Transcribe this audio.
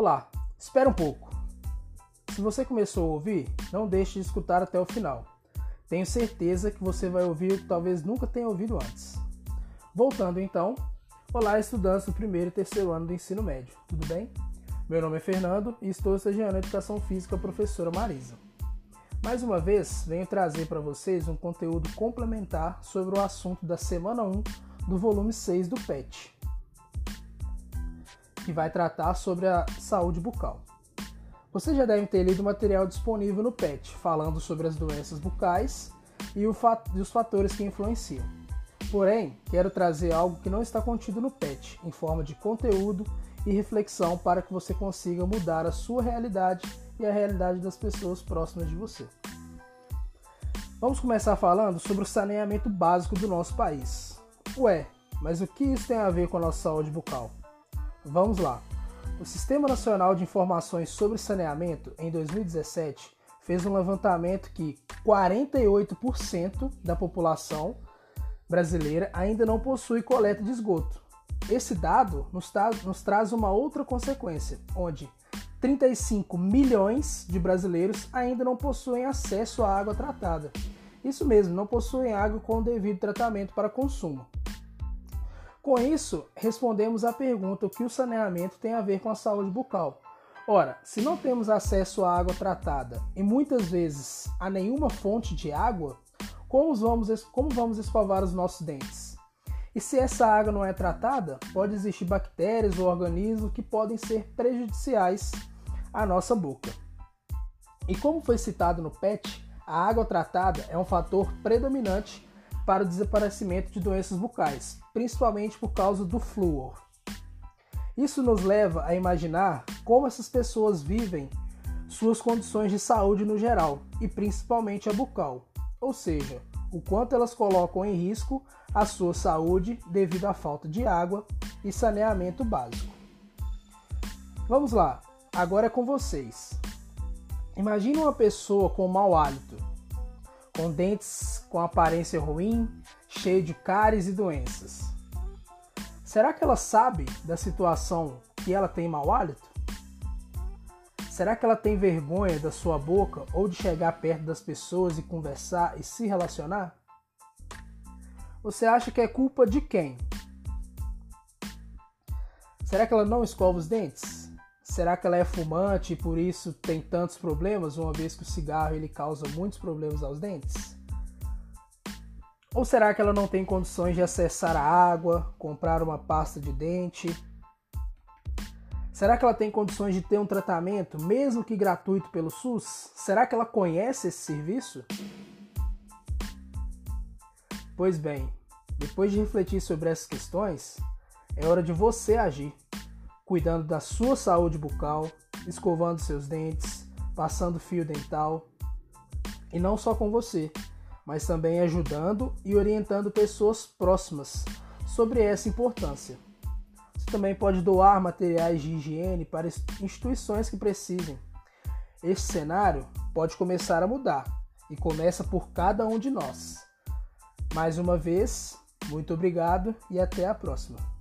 Olá, espera um pouco. Se você começou a ouvir, não deixe de escutar até o final. Tenho certeza que você vai ouvir o que talvez nunca tenha ouvido antes. Voltando então, olá estudantes do primeiro e terceiro ano do ensino médio, tudo bem? Meu nome é Fernando e estou estagiando Educação Física professora Marisa. Mais uma vez, venho trazer para vocês um conteúdo complementar sobre o assunto da semana 1 do volume 6 do PET, que vai tratar sobre a saúde bucal. Você já deve ter lido o material disponível no PET, falando sobre as doenças bucais e, os fatores que influenciam. Porém, quero trazer algo que não está contido no PET, em forma de conteúdo e reflexão para que você consiga mudar a sua realidade e a realidade das pessoas próximas de você. Vamos começar falando sobre o saneamento básico do nosso país. Ué, mas o que isso tem a ver com a nossa saúde bucal? Vamos lá. O Sistema Nacional de Informações sobre Saneamento, em 2017, fez um levantamento que 48% da população brasileira ainda não possui coleta de esgoto. Esse dado nos, tra nos traz uma outra consequência, onde 35 milhões de brasileiros ainda não possuem acesso à água tratada. Isso mesmo, não possuem água com o devido tratamento para consumo. Com isso, respondemos à pergunta o que o saneamento tem a ver com a saúde bucal. Ora, se não temos acesso à água tratada e muitas vezes a nenhuma fonte de água, como vamos, como vamos escovar os nossos dentes? E se essa água não é tratada, pode existir bactérias ou organismos que podem ser prejudiciais à nossa boca. E como foi citado no PET, a água tratada é um fator predominante para o desaparecimento de doenças bucais, principalmente por causa do flúor. Isso nos leva a imaginar como essas pessoas vivem suas condições de saúde no geral e principalmente a bucal, ou seja, o quanto elas colocam em risco a sua saúde devido à falta de água e saneamento básico. Vamos lá, agora é com vocês. Imagine uma pessoa com mau hálito, com dentes com aparência ruim, cheio de cáries e doenças. Será que ela sabe da situação que ela tem mau hálito? Será que ela tem vergonha da sua boca ou de chegar perto das pessoas e conversar e se relacionar? Você acha que é culpa de quem? Será que ela não escova os dentes? Será que ela é fumante e por isso tem tantos problemas, uma vez que o cigarro ele causa muitos problemas aos dentes? Ou será que ela não tem condições de acessar a água, comprar uma pasta de dente? Será que ela tem condições de ter um tratamento, mesmo que gratuito pelo SUS? Será que ela conhece esse serviço? Pois bem, depois de refletir sobre essas questões, é hora de você agir, cuidando da sua saúde bucal, escovando seus dentes, passando fio dental, e não só com você, mas também ajudando e orientando pessoas próximas sobre essa importância. Você também pode doar materiais de higiene para instituições que precisem. Este cenário pode começar a mudar e começa por cada um de nós. Mais uma vez, muito obrigado e até a próxima.